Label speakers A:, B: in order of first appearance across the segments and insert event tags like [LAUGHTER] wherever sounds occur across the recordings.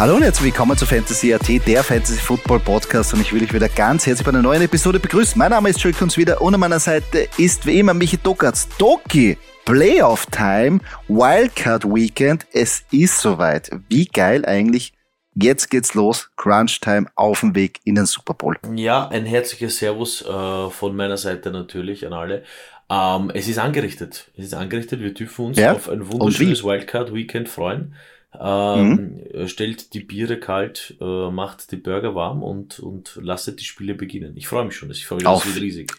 A: Hallo und herzlich willkommen zu Fantasy AT, der Fantasy Football Podcast und ich will euch wieder ganz herzlich bei einer neuen Episode begrüßen. Mein Name ist Joey Kunz wieder und an meiner Seite ist wie immer Michi Dockertz. Doki, Playoff Time, Wildcard Weekend, es ist soweit. Wie geil eigentlich. Jetzt geht's los, Crunch Time auf dem Weg in den Super Bowl.
B: Ja, ein herzliches Servus äh, von meiner Seite natürlich an alle. Ähm, es ist angerichtet. Es ist angerichtet. Wir dürfen uns ja? auf ein wunderschönes Wildcard Weekend freuen. Ähm, mhm. Stellt die Biere kalt, äh, macht die Burger warm und, und lasst die Spiele beginnen. Ich freue mich schon. Ich freue mich, riesig.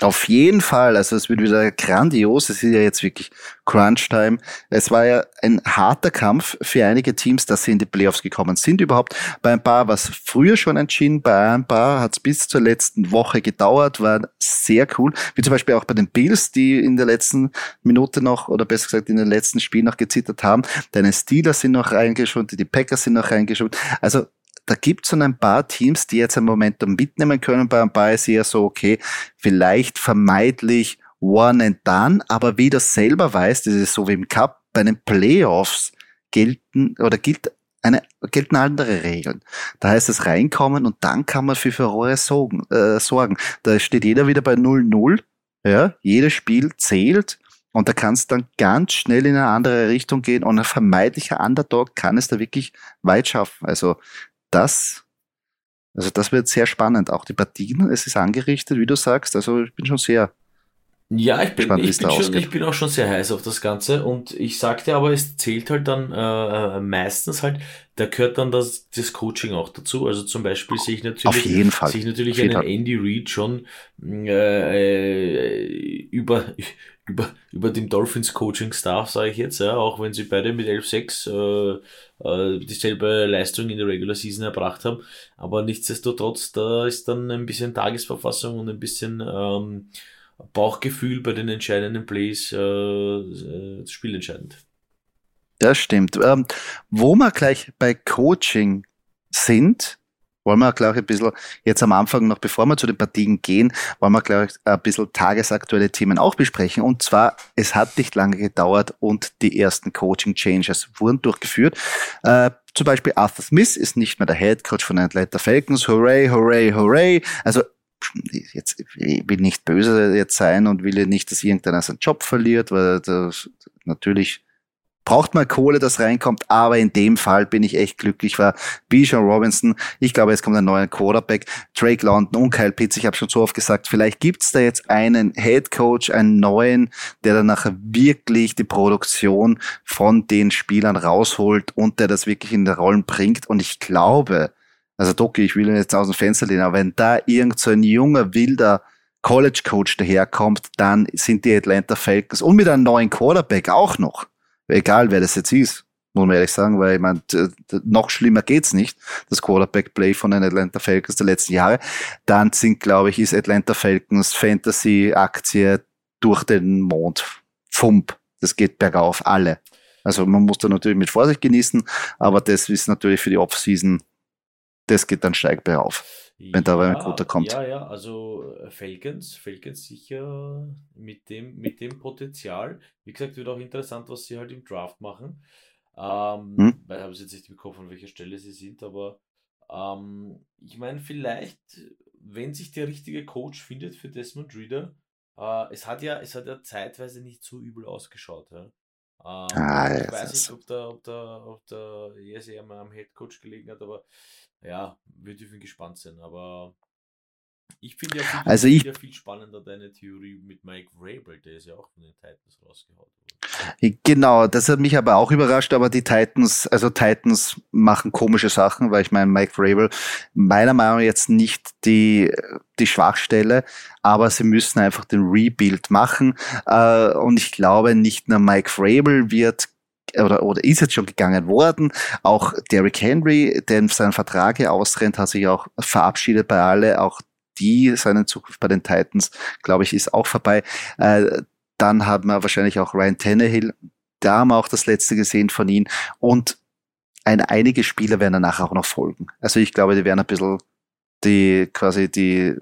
A: Auf jeden Fall, also es wird wieder grandios. Es ist ja jetzt wirklich Crunch-Time. Es war ja ein harter Kampf für einige Teams, dass sie in die Playoffs gekommen sind überhaupt. Bei ein paar war es früher schon entschieden, bei ein paar hat es bis zur letzten Woche gedauert, war sehr cool. Wie zum Beispiel auch bei den Bills, die in der letzten Minute noch, oder besser gesagt in den letzten Spielen noch gezittert haben. Deine Steelers sind noch reingeschoben, die Packers sind noch reingeschoben. Also da gibt es ein paar Teams, die jetzt ein Momentum mitnehmen können. Bei ein paar ist eher so, okay, vielleicht vermeidlich one and done, aber wie du selber weißt, das ist so wie im Cup, bei den Playoffs gelten oder gilt eine, gelten andere Regeln. Da heißt es reinkommen und dann kann man für Furore sorgen. Äh, sorgen. Da steht jeder wieder bei 0-0. Ja, jedes Spiel zählt und da kann es dann ganz schnell in eine andere Richtung gehen und ein vermeidlicher Underdog kann es da wirklich weit schaffen. Also das, also das wird sehr spannend. Auch die Partien, es ist angerichtet, wie du sagst. Also ich bin schon sehr
B: ja, ich bin, gespannt, ich, bin schon, ich bin auch schon sehr heiß auf das Ganze und ich sagte aber, es zählt halt dann äh, äh, meistens halt, da gehört dann das, das Coaching auch dazu. Also zum Beispiel sehe ich natürlich,
A: auf jeden Fall.
B: sehe ich natürlich einen Andy Reid schon äh, äh über, über, über dem Dolphins Coaching Staff, sage ich jetzt, ja, auch wenn sie beide mit 11-6 äh, äh, dieselbe Leistung in der Regular Season erbracht haben. Aber nichtsdestotrotz, da ist dann ein bisschen Tagesverfassung und ein bisschen ähm, Bauchgefühl bei den entscheidenden Plays äh, äh, spielentscheidend.
A: Das stimmt. Ähm, wo wir gleich bei Coaching sind, wollen wir, glaube ich, ein bisschen jetzt am Anfang, noch bevor wir zu den Partien gehen, wollen wir, glaube ich, ein bisschen tagesaktuelle Themen auch besprechen. Und zwar, es hat nicht lange gedauert und die ersten Coaching-Changes wurden durchgeführt. Äh, zum Beispiel Arthur Smith ist nicht mehr der Head Coach von den Atlanta Falcons. Hooray, hooray, hooray. Also jetzt will nicht böse jetzt sein und will nicht, dass irgendeiner seinen Job verliert, weil das natürlich braucht mal Kohle, das reinkommt, aber in dem Fall bin ich echt glücklich, war Bijan Robinson, ich glaube, jetzt kommt ein neuer Quarterback, Drake London und Kyle Pitts, ich habe schon so oft gesagt, vielleicht gibt's da jetzt einen Head Coach, einen neuen, der dann nachher wirklich die Produktion von den Spielern rausholt und der das wirklich in die Rollen bringt. Und ich glaube, also Doki, ich will jetzt aus dem Fenster lehnen, aber wenn da irgend so ein junger, wilder College Coach daherkommt, dann sind die Atlanta Falcons und mit einem neuen Quarterback auch noch egal wer das jetzt ist, muss man ehrlich sagen, weil ich meine, noch schlimmer geht's nicht, das Quarterback-Play von den Atlanta Falcons der letzten Jahre, dann sind, glaube ich, ist Atlanta Falcons Fantasy-Aktie durch den Mond. Fump. Das geht bergauf, alle. Also man muss da natürlich mit Vorsicht genießen, aber das ist natürlich für die Offseason, das geht dann steig bergauf wenn da ein guter kommt.
B: Ja, ja, also äh, Falcons, Falcons sicher mit dem, mit dem Potenzial. Wie gesagt, wird auch interessant, was sie halt im Draft machen. Ähm, hm? Ich habe jetzt nicht im Kopf, an welcher Stelle sie sind, aber ähm, ich meine, vielleicht, wenn sich der richtige Coach findet für Desmond Reader, äh, es hat ja, es hat ja zeitweise nicht so übel ausgeschaut. Ja? Ähm, ah, ich weiß nicht, ob der, ob der, ob der mal am Head Coach gelegen hat, aber ja, wir dürfen gespannt sein, aber ich finde ja, viel,
A: also ich,
B: ja viel spannender deine Theorie mit Mike Vrabel, der ist ja auch von den Titans rausgehauen
A: Genau, das hat mich aber auch überrascht, aber die Titans, also Titans machen komische Sachen, weil ich meine, Mike Vrabel meiner Meinung nach jetzt nicht die, die Schwachstelle, aber sie müssen einfach den Rebuild machen äh, und ich glaube, nicht nur Mike Vrabel wird oder, oder ist jetzt schon gegangen worden. Auch Derrick Henry, der seinen Vertrag hier ausrennt, hat sich auch verabschiedet bei alle. Auch die, seine Zukunft bei den Titans, glaube ich, ist auch vorbei. Äh, dann haben wir wahrscheinlich auch Ryan Tannehill. Da haben wir auch das letzte gesehen von ihm. Und ein, einige Spieler werden danach auch noch folgen. Also ich glaube, die werden ein bisschen die quasi die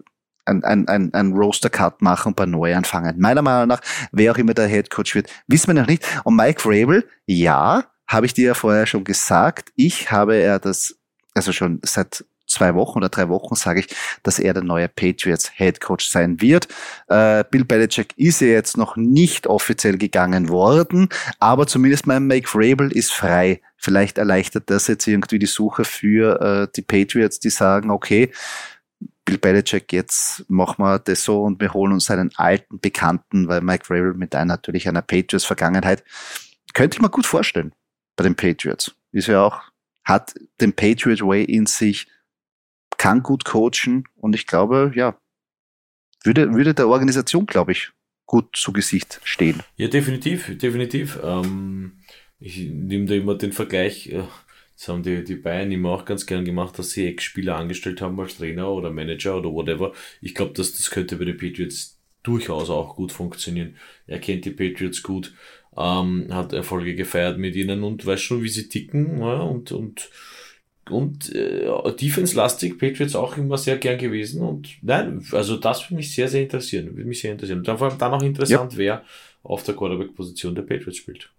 A: ein, ein, ein, ein Roster-Cut machen und bei neu anfangen. Meiner Meinung nach, wer auch immer der Head Coach wird, wissen wir noch nicht. Und Mike Rabel, ja, habe ich dir ja vorher schon gesagt, ich habe er das, also schon seit zwei Wochen oder drei Wochen sage ich, dass er der neue Patriots Head Coach sein wird. Äh, Bill Belichick ist ja jetzt noch nicht offiziell gegangen worden, aber zumindest mein Mike Vrabel ist frei. Vielleicht erleichtert das jetzt irgendwie die Suche für äh, die Patriots, die sagen, okay, Bill Belichick, jetzt machen wir das so und wir holen uns einen alten Bekannten, weil Mike Vrabel mit einer natürlich einer Patriots-Vergangenheit könnte ich mir gut vorstellen bei den Patriots. Ist ja auch, hat den Patriot Way in sich, kann gut coachen und ich glaube, ja, würde, würde der Organisation, glaube ich, gut zu Gesicht stehen.
B: Ja, definitiv, definitiv. Ähm, ich nehme da immer den Vergleich, äh, das haben die, die Bayern immer auch ganz gern gemacht, dass sie Ex-Spieler angestellt haben als Trainer oder Manager oder whatever. Ich glaube, dass das könnte bei den Patriots durchaus auch gut funktionieren. Er kennt die Patriots gut, ähm, hat Erfolge gefeiert mit ihnen und weiß schon, wie sie ticken ja, und, und und äh, Defense-lastig Patriots auch immer sehr gern gewesen. Und nein, also das würde mich sehr, sehr interessieren. Würde mich sehr interessieren. Und dann, vor allem dann auch interessant, ja. wer auf der Quarterback-Position der Patriots spielt.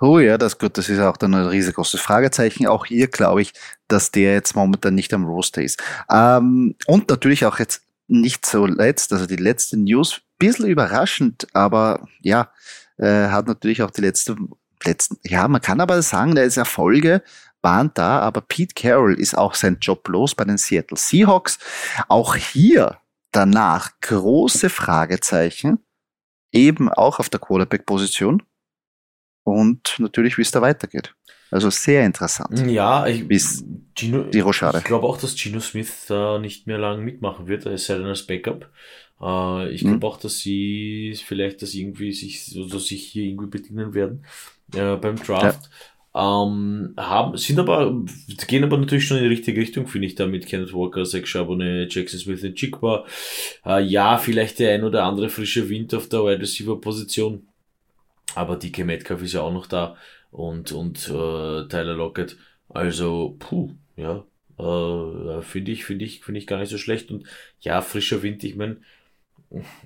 A: Oh ja, das gut, das ist auch dann ein riesengroßes Fragezeichen. Auch hier glaube ich, dass der jetzt momentan nicht am Roster ist. Ähm, und natürlich auch jetzt nicht so letzt, also die letzte News, bisschen überraschend, aber ja, äh, hat natürlich auch die letzte, letzten, ja, man kann aber sagen, da ist Erfolge waren da, aber Pete Carroll ist auch sein Job los bei den Seattle Seahawks. Auch hier danach große Fragezeichen, eben auch auf der Quarterback-Position und natürlich, wie es da weitergeht. Also sehr interessant.
B: Ja, ich,
A: Gino, die Rochade.
B: Ich glaube auch, dass Gino Smith da nicht mehr lang mitmachen wird, es sei denn als Backup. Äh, ich glaube mhm. auch, dass sie vielleicht das irgendwie sich, oder sich hier irgendwie bedienen werden äh, beim Draft. Ja. Ähm, haben, sind aber, gehen aber natürlich schon in die richtige Richtung, finde ich, da mit Kenneth Walker, Zach Charbonnet, Jackson Smith und Chigba. Äh, ja, vielleicht der ein oder andere frische Wind auf der Wide Receiver Position aber DK Metcalf ist ja auch noch da und, und äh, Tyler Lockett. Also, puh, ja, äh, finde ich, finde ich, finde ich gar nicht so schlecht. Und ja, frischer Wind, ich meine,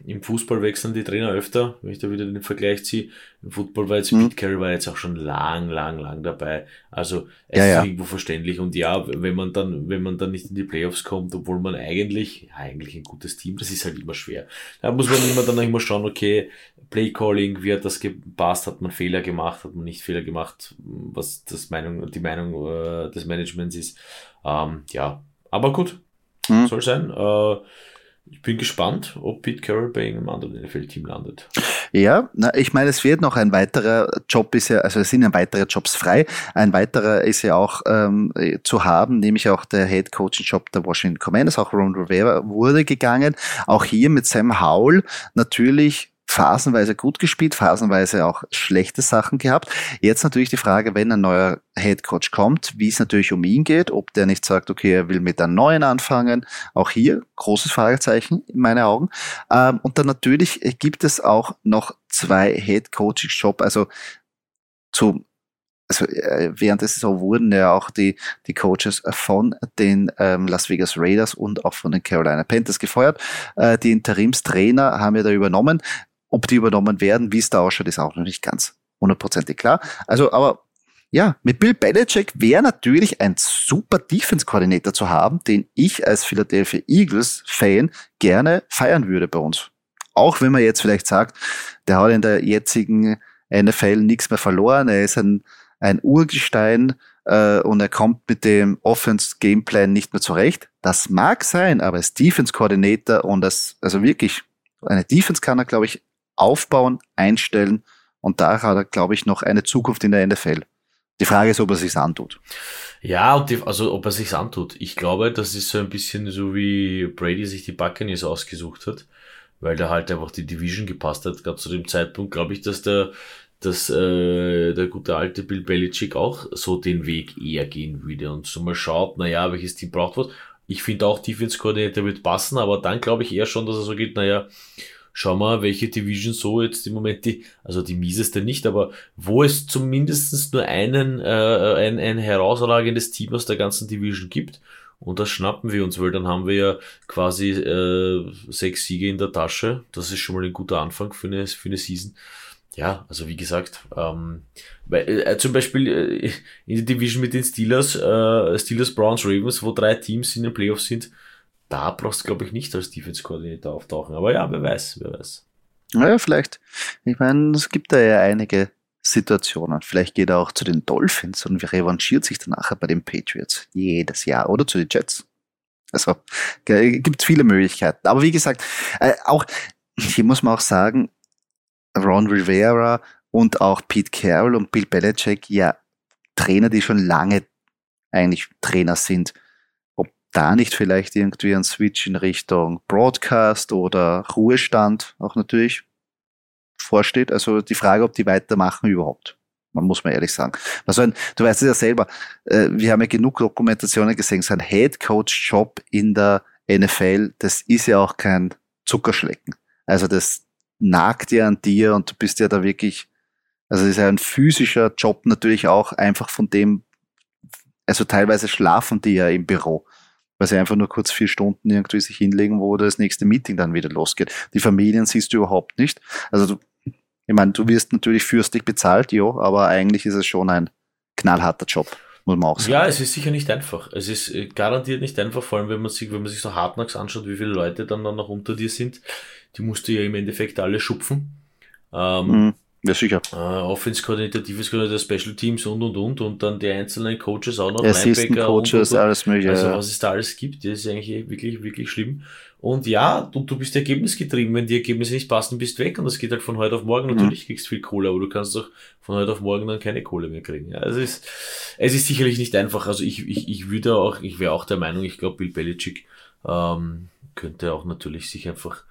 B: im Fußball wechseln die Trainer öfter, wenn ich da wieder den Vergleich ziehe. Im Football war jetzt mhm. Pete Carroll war jetzt auch schon lang, lang, lang dabei. Also es ja, ist ja. irgendwo verständlich. Und ja, wenn man dann, wenn man dann nicht in die Playoffs kommt, obwohl man eigentlich, ja, eigentlich ein gutes Team, das ist halt immer schwer. Da muss man immer dann immer schauen, okay, Playcalling, wie hat das gepasst, hat man Fehler gemacht, hat man nicht Fehler gemacht, was das Meinung, die Meinung äh, des Managements ist. Ähm, ja, aber gut, mhm. soll sein. Äh, ich bin gespannt, ob Pete Carroll bei irgendeinem anderen NFL-Team landet.
A: Ja, na, ich meine, es wird noch ein weiterer Job ist ja, also es sind ja weitere Jobs frei. Ein weiterer ist ja auch ähm, zu haben, nämlich auch der Head Coaching Job der Washington Commanders. Auch Ron Rivera wurde gegangen. Auch hier mit Sam Howell natürlich phasenweise gut gespielt, phasenweise auch schlechte Sachen gehabt. Jetzt natürlich die Frage, wenn ein neuer Head Coach kommt, wie es natürlich um ihn geht, ob der nicht sagt, okay, er will mit einem neuen anfangen. Auch hier großes Fragezeichen in meinen Augen. Ähm, und dann natürlich gibt es auch noch zwei Head Coaching Job, also zu also äh, während der Saison wurden ja auch die, die Coaches von den ähm, Las Vegas Raiders und auch von den Carolina Panthers gefeuert. Äh, die Interimstrainer haben ja da übernommen. Ob die übernommen werden, wie es da ausschaut, ist auch noch nicht ganz hundertprozentig klar. Also, aber ja, mit Bill Belichick wäre natürlich ein super Defense-Koordinator zu haben, den ich als Philadelphia Eagles-Fan gerne feiern würde bei uns. Auch wenn man jetzt vielleicht sagt, der hat in der jetzigen NFL nichts mehr verloren, er ist ein, ein Urgestein äh, und er kommt mit dem Offense-Gameplan nicht mehr zurecht. Das mag sein, aber als Defense-Koordinator und als, also wirklich, eine Defense kann er, glaube ich, aufbauen, einstellen und da hat er, glaube ich, noch eine Zukunft in der NFL. Die Frage ist, ob er sich's antut.
B: Ja, und die, also ob er sich's antut. Ich glaube, das ist so ein bisschen so wie Brady sich die Buccaneers ausgesucht hat, weil da halt einfach die Division gepasst hat. Gerade zu dem Zeitpunkt glaube ich, dass der, dass äh, der gute alte Bill Belichick auch so den Weg eher gehen würde und so mal schaut, naja, welches Team braucht was. Ich finde auch Defense Coordinator wird passen, aber dann glaube ich eher schon, dass er so geht, naja, schau mal, welche Division so jetzt im Moment die, also die mieseste nicht, aber wo es zumindest nur einen, äh, ein, ein herausragendes Team aus der ganzen Division gibt. Und das schnappen wir uns, weil dann haben wir ja quasi äh, sechs Siege in der Tasche. Das ist schon mal ein guter Anfang für eine, für eine Season. ja, also wie gesagt, ähm, weil, äh, zum Beispiel äh, in der Division mit den Steelers, äh, Steelers, Browns, Ravens, wo drei Teams in den Playoffs sind, da brauchst du, glaube ich, nicht als Defense-Koordinator auftauchen. Aber ja, wer weiß, wer weiß.
A: Naja, vielleicht. Ich meine, es gibt da ja einige Situationen. Vielleicht geht er auch zu den Dolphins und revanchiert sich dann nachher bei den Patriots. Jedes Jahr. Oder zu den Jets. Also, gibt viele Möglichkeiten. Aber wie gesagt, äh, auch, hier muss man auch sagen, Ron Rivera und auch Pete Carroll und Bill Belichick, ja, Trainer, die schon lange eigentlich Trainer sind. Da nicht vielleicht irgendwie ein Switch in Richtung Broadcast oder Ruhestand auch natürlich vorsteht. Also die Frage, ob die weitermachen überhaupt. Man muss mal ehrlich sagen. Also du weißt es ja selber, äh, wir haben ja genug Dokumentationen gesehen, so ein Head Coach Job in der NFL, das ist ja auch kein Zuckerschlecken. Also das nagt ja an dir und du bist ja da wirklich, also es ist ja ein physischer Job natürlich auch einfach von dem, also teilweise schlafen die ja im Büro, weil sie einfach nur kurz vier Stunden irgendwie sich hinlegen, wo das nächste Meeting dann wieder losgeht. Die Familien siehst du überhaupt nicht. Also du, ich meine, du wirst natürlich fürstlich bezahlt, ja, aber eigentlich ist es schon ein knallharter Job muss man auch sagen.
B: Ja, es ist sicher nicht einfach. Es ist äh, garantiert nicht einfach, vor allem wenn man sich, wenn man sich so hartnäckig anschaut, wie viele Leute dann, dann noch unter dir sind. Die musst du ja im Endeffekt alle schupfen. Ähm,
A: mhm. Ja, sicher.
B: Äh, Defense Coordinator, Special Teams und und und und dann die einzelnen Coaches auch noch,
A: Assistant Linebacker Coaches, und, und, und. alles mögliche.
B: Also was es da alles gibt, das ist eigentlich wirklich, wirklich schlimm. Und ja, du, du bist ergebnisgetrieben. Wenn die Ergebnisse nicht passen, bist weg und das geht halt von heute auf morgen. Mhm. Natürlich kriegst du viel Kohle, aber du kannst doch von heute auf morgen dann keine Kohle mehr kriegen. Ja, es ist, es ist sicherlich nicht einfach. Also ich, ich, ich würde auch, ich wäre auch der Meinung, ich glaube, Bill Belichick ähm, könnte auch natürlich sich einfach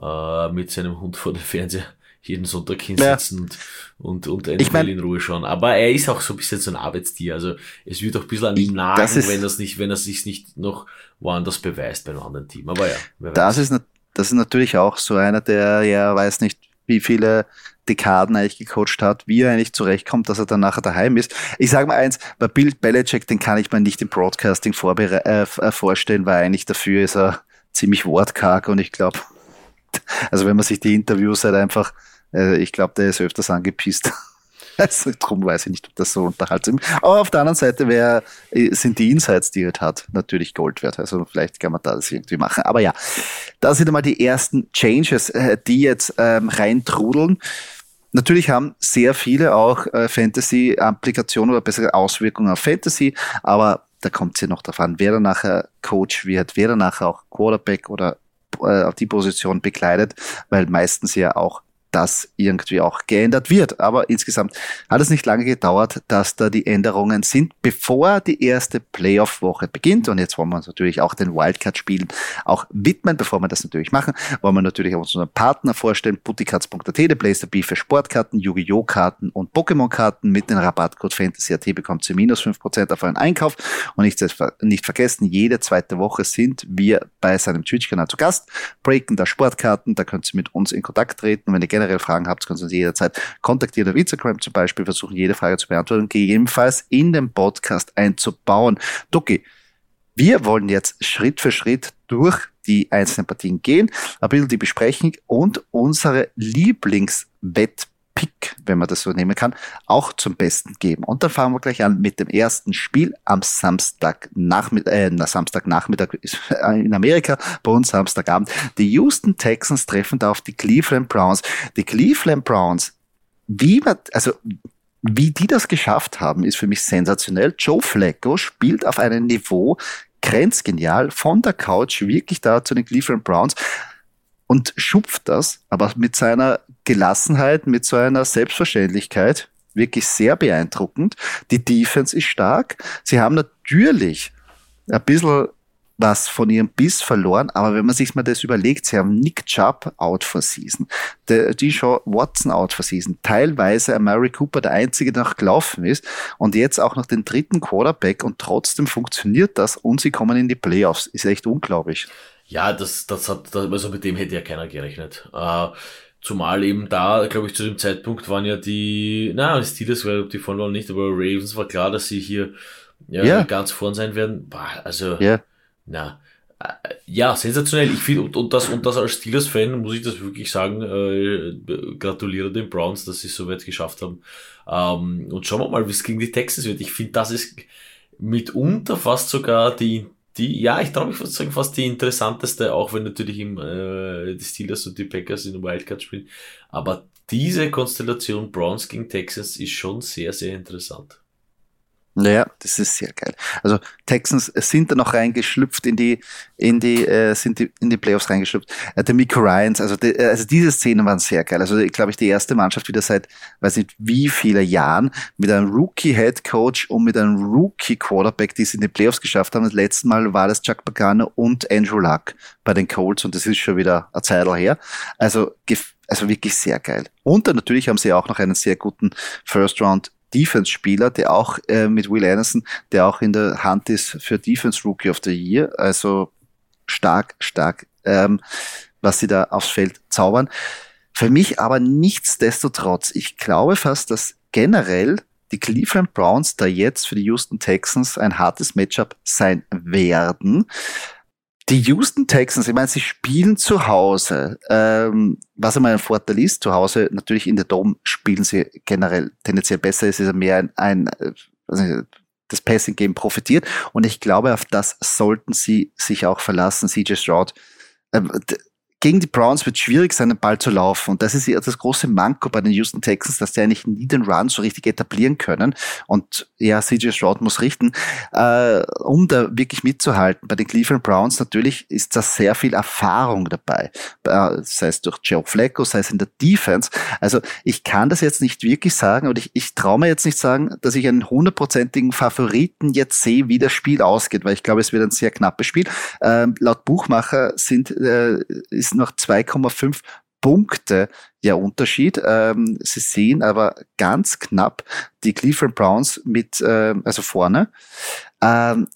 B: äh, mit seinem Hund vor dem Fernseher jeden Sonntag hinsetzen ja. und, und, und
A: ich mein,
B: in Ruhe schauen. Aber er ist auch so ein bisschen so ein Arbeitstier. Also es wird auch ein bisschen an ihm nagen, wenn er nicht, wenn er sich nicht noch woanders beweist bei einem anderen Team. Aber ja,
A: das ist, das ist natürlich auch so einer, der ja weiß nicht, wie viele Dekaden eigentlich gecoacht hat, wie er eigentlich zurechtkommt, dass er dann nachher daheim ist. Ich sage mal eins, bei Bill Belichick, den kann ich mir nicht im Broadcasting äh, äh, vorstellen, weil eigentlich dafür ist er ziemlich wortkarg und ich glaube, [LAUGHS] also wenn man sich die Interviews halt einfach äh, ich glaube, der ist öfters angepisst. [LAUGHS] Also, drum weiß ich nicht, ob das so unterhaltsam ist. Aber auf der anderen Seite wär, äh, sind die Insights, die er hat, natürlich Gold wert. Also vielleicht kann man das irgendwie machen. Aber ja, da sind einmal die ersten Changes, äh, die jetzt ähm, reintrudeln. Natürlich haben sehr viele auch äh, Fantasy-Applikationen oder bessere Auswirkungen auf Fantasy, aber da kommt es ja noch darauf an, wer dann nachher Coach wird, wer dann nachher auch Quarterback oder äh, auf die Position bekleidet, weil meistens ja auch das irgendwie auch geändert wird. Aber insgesamt hat es nicht lange gedauert, dass da die Änderungen sind, bevor die erste Playoff-Woche beginnt. Und jetzt wollen wir uns natürlich auch den Wildcard-Spielen auch widmen. Bevor wir das natürlich machen, wollen wir natürlich auch unseren Partner vorstellen, puttikatz.at, der B für Sportkarten, Yu-Gi-Oh! Karten und Pokémon-Karten. Mit dem Rabattcode FANTASY.at bekommt ihr minus fünf Prozent auf euren Einkauf. Und nicht, nicht vergessen, jede zweite Woche sind wir bei seinem Twitch-Kanal zu Gast, breaken da Sportkarten, da könnt ihr mit uns in Kontakt treten. Wenn ihr gerne generell Fragen habt, könnt ihr uns jederzeit kontaktieren auf Instagram zum Beispiel, versuchen jede Frage zu beantworten, gegebenenfalls in den Podcast einzubauen. Ducky, wir wollen jetzt Schritt für Schritt durch die einzelnen Partien gehen, ein bisschen die besprechen und unsere Lieblingswettbewerbe Pick, wenn man das so nehmen kann, auch zum Besten geben. Und dann fangen wir gleich an mit dem ersten Spiel am Samstagnachmittag, äh, na, Samstagnachmittag [LAUGHS] in Amerika, bei uns Samstagabend. Die Houston Texans treffen da auf die Cleveland Browns. Die Cleveland Browns, wie man, also wie die das geschafft haben, ist für mich sensationell. Joe Flacco spielt auf einem Niveau grenzgenial von der Couch wirklich da zu den Cleveland Browns und schupft das, aber mit seiner Gelassenheit, mit so einer Selbstverständlichkeit, wirklich sehr beeindruckend. Die Defense ist stark. Sie haben natürlich ein bisschen was von ihrem Biss verloren, aber wenn man sich mal das überlegt, sie haben Nick Chubb out for season, die Shaw Watson out for season, teilweise Mary Cooper der einzige, der noch gelaufen ist und jetzt auch noch den dritten Quarterback und trotzdem funktioniert das und sie kommen in die Playoffs. Ist echt unglaublich.
B: Ja, das, das hat, also mit dem hätte ja keiner gerechnet. Uh, Zumal eben da, glaube ich, zu dem Zeitpunkt waren ja die, na, die Steelers, weil die von waren nicht, aber Ravens war klar, dass sie hier ja, yeah. ganz vorn sein werden. Bah, also,
A: yeah.
B: na, Ja, sensationell. Ich finde, und, und, das, und das als Steelers-Fan muss ich das wirklich sagen, äh, gratuliere den Browns, dass sie es so weit geschafft haben. Ähm, und schauen wir mal, wie es gegen die Texans wird. Ich finde, das ist mitunter fast sogar die, die, ja, ich traue mich fast sagen, fast die interessanteste, auch wenn natürlich im, äh, die Steelers und die Packers in Wildcard spielen. Aber diese Konstellation Browns gegen Texans ist schon sehr, sehr interessant.
A: Naja, das ist sehr geil. Also Texans sind da noch reingeschlüpft in die, in die, äh, sind die, in die Playoffs reingeschlüpft. Äh, der Miko Ryans, also, die, also diese Szenen waren sehr geil. Also ich glaube ich die erste Mannschaft wieder seit, weiß nicht wie viele Jahren mit einem Rookie Head Coach und mit einem Rookie Quarterback, die es in die Playoffs geschafft haben. Das letzte Mal war das Chuck Pagano und Andrew Luck bei den Colts und das ist schon wieder eine Zeit her. Also also wirklich sehr geil. Und dann natürlich haben sie auch noch einen sehr guten First Round Defense-Spieler, der auch äh, mit Will Anderson, der auch in der Hand ist für Defense Rookie of the Year. Also stark, stark, ähm, was sie da aufs Feld zaubern. Für mich aber nichtsdestotrotz, ich glaube fast, dass generell die Cleveland Browns da jetzt für die Houston Texans ein hartes Matchup sein werden. Die Houston Texans, ich meine, sie spielen zu Hause, ähm, was einmal ein Vorteil ist. Zu Hause natürlich in der Dome spielen sie generell tendenziell besser. Es ist mehr ein, ein also das Passing Game profitiert und ich glaube, auf das sollten sie sich auch verlassen. CJ Stroud, ähm, gegen die Browns wird schwierig sein, den Ball zu laufen. Und das ist ja das große Manko bei den Houston Texans, dass die eigentlich nie den Run so richtig etablieren können. Und ja, CJ Stroud muss richten, äh, um da wirklich mitzuhalten. Bei den Cleveland Browns natürlich ist da sehr viel Erfahrung dabei. Äh, sei es durch Joe Flacco, sei es in der Defense. Also ich kann das jetzt nicht wirklich sagen und ich, ich traue mir jetzt nicht sagen, dass ich einen hundertprozentigen Favoriten jetzt sehe, wie das Spiel ausgeht, weil ich glaube, es wird ein sehr knappes Spiel. Ähm, laut Buchmacher sind, äh, ist noch 2,5 Punkte ja Unterschied. Ähm, sie sehen aber ganz knapp die Cleveland Browns mit, äh, also vorne. Ähm,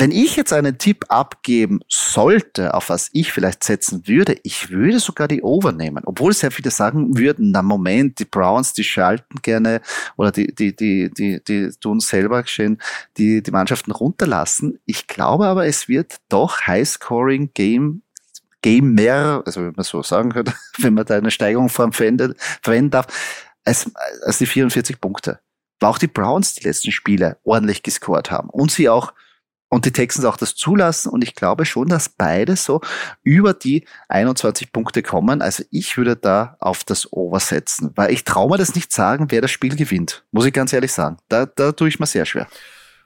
A: wenn ich jetzt einen Tipp abgeben sollte, auf was ich vielleicht setzen würde, ich würde sogar die Over nehmen. Obwohl sehr viele sagen würden, na Moment, die Browns, die schalten gerne oder die, die, die, die, die tun selber schön die, die Mannschaften runterlassen. Ich glaube aber, es wird doch High-Scoring Game Gamer, also wenn man so sagen könnte, [LAUGHS] wenn man da eine Steigerung verwendet, verwenden darf, als, als die 44 Punkte. Weil auch die Browns die letzten Spiele ordentlich gescored haben und sie auch und die Texans auch das zulassen und ich glaube schon, dass beide so über die 21 Punkte kommen. Also ich würde da auf das Over setzen, weil ich traue mir das nicht sagen, wer das Spiel gewinnt. Muss ich ganz ehrlich sagen. Da, da tue ich mir sehr schwer.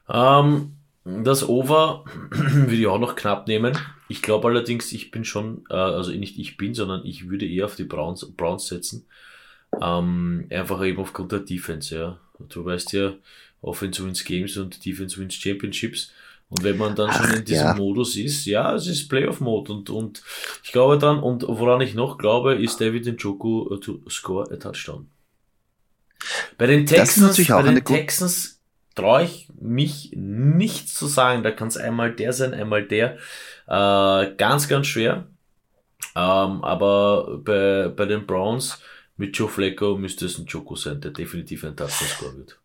B: Ähm, das Over [CLEARS THROAT] würde ich auch noch knapp nehmen. Ich glaube allerdings, ich bin schon, äh, also nicht ich bin, sondern ich würde eher auf die Browns, Browns setzen. Ähm, einfach eben aufgrund der Defense, ja. Du weißt ja, Offense wins Games und Defense wins Championships. Und wenn man dann Ach, schon in diesem ja. Modus ist, ja, es ist Playoff-Mode und, und ich glaube dann, und woran ich noch glaube, ist David Njoku to score a touchdown. Bei den Texans, bei den Texans traue ich mich nichts zu sagen. Da kann es einmal der sein, einmal der. Äh, ganz, ganz schwer. Ähm, aber bei, bei den Browns mit Joe Flacco müsste es ein Joko sein, der definitiv ein Touchdown-Score wird.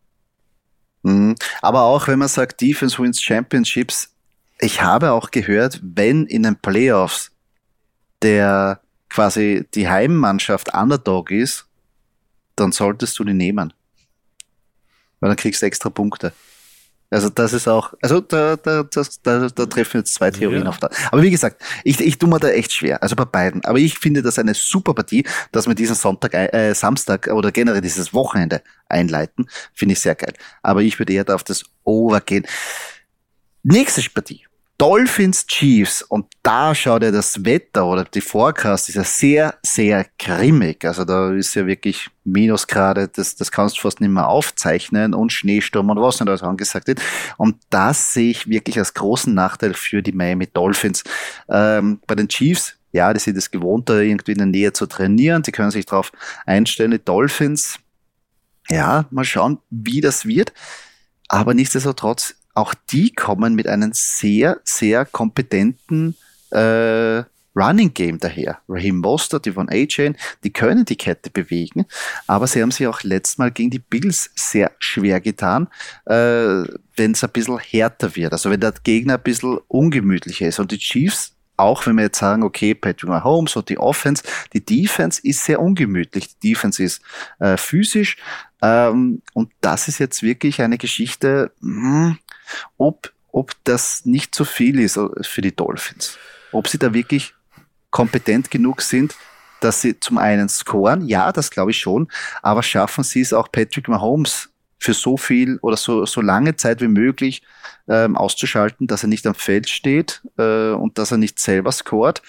A: Mhm. Aber auch wenn man sagt, Defense wins Championships, ich habe auch gehört, wenn in den Playoffs der quasi die Heimmannschaft Underdog ist, dann solltest du die nehmen weil dann kriegst du extra Punkte. Also das ist auch, also da, da, das, da, da treffen jetzt zwei Theorien ja. auf da. Aber wie gesagt, ich, ich tue mir da echt schwer, also bei beiden. Aber ich finde das eine super Partie, dass wir diesen Sonntag, äh, Samstag oder generell dieses Wochenende einleiten. Finde ich sehr geil. Aber ich würde eher da auf das Over gehen. Nächste Partie. Dolphins Chiefs und da schaut ja das Wetter oder die Forecast ist ja sehr, sehr grimmig. Also da ist ja wirklich Minusgrade, das, das kannst du fast nicht mehr aufzeichnen und Schneesturm und was nicht alles angesagt wird. Und das sehe ich wirklich als großen Nachteil für die Miami Dolphins. Ähm, bei den Chiefs, ja, die sind es gewohnt, da irgendwie in der Nähe zu trainieren. Die können sich darauf einstellen. Die Dolphins, ja, mal schauen, wie das wird. Aber nichtsdestotrotz auch die kommen mit einem sehr, sehr kompetenten äh, Running Game daher. Raheem Mostert, die von A-Chain, die können die Kette bewegen, aber sie haben sich auch letztes Mal gegen die Bills sehr schwer getan, äh, wenn es ein bisschen härter wird. Also wenn der Gegner ein bisschen ungemütlicher ist. Und die Chiefs auch wenn wir jetzt sagen, okay, Patrick Mahomes und die Offense, die Defense ist sehr ungemütlich. Die Defense ist äh, physisch. Ähm, und das ist jetzt wirklich eine Geschichte, mh, hm, ob, ob das nicht zu viel ist äh, für die Dolphins. Ob sie da wirklich kompetent genug sind, dass sie zum einen scoren, ja, das glaube ich schon, aber schaffen sie es auch Patrick Mahomes für so viel oder so, so lange Zeit wie möglich ähm, auszuschalten, dass er nicht am Feld steht äh, und dass er nicht selber scoret.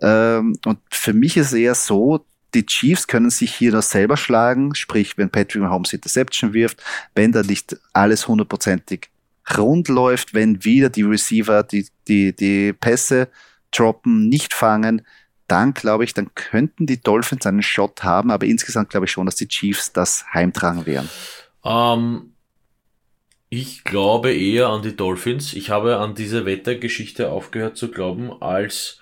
A: Ähm, und für mich ist es eher so, die Chiefs können sich hier noch selber schlagen, sprich, wenn Patrick Mahomes Interception wirft, wenn da nicht alles hundertprozentig rund läuft, wenn wieder die Receiver die, die, die Pässe droppen, nicht fangen, dann glaube ich, dann könnten die Dolphins einen Shot haben, aber insgesamt glaube ich schon, dass die Chiefs das heimtragen werden.
B: Ähm, ich glaube eher an die Dolphins. Ich habe an diese Wettergeschichte aufgehört zu glauben, als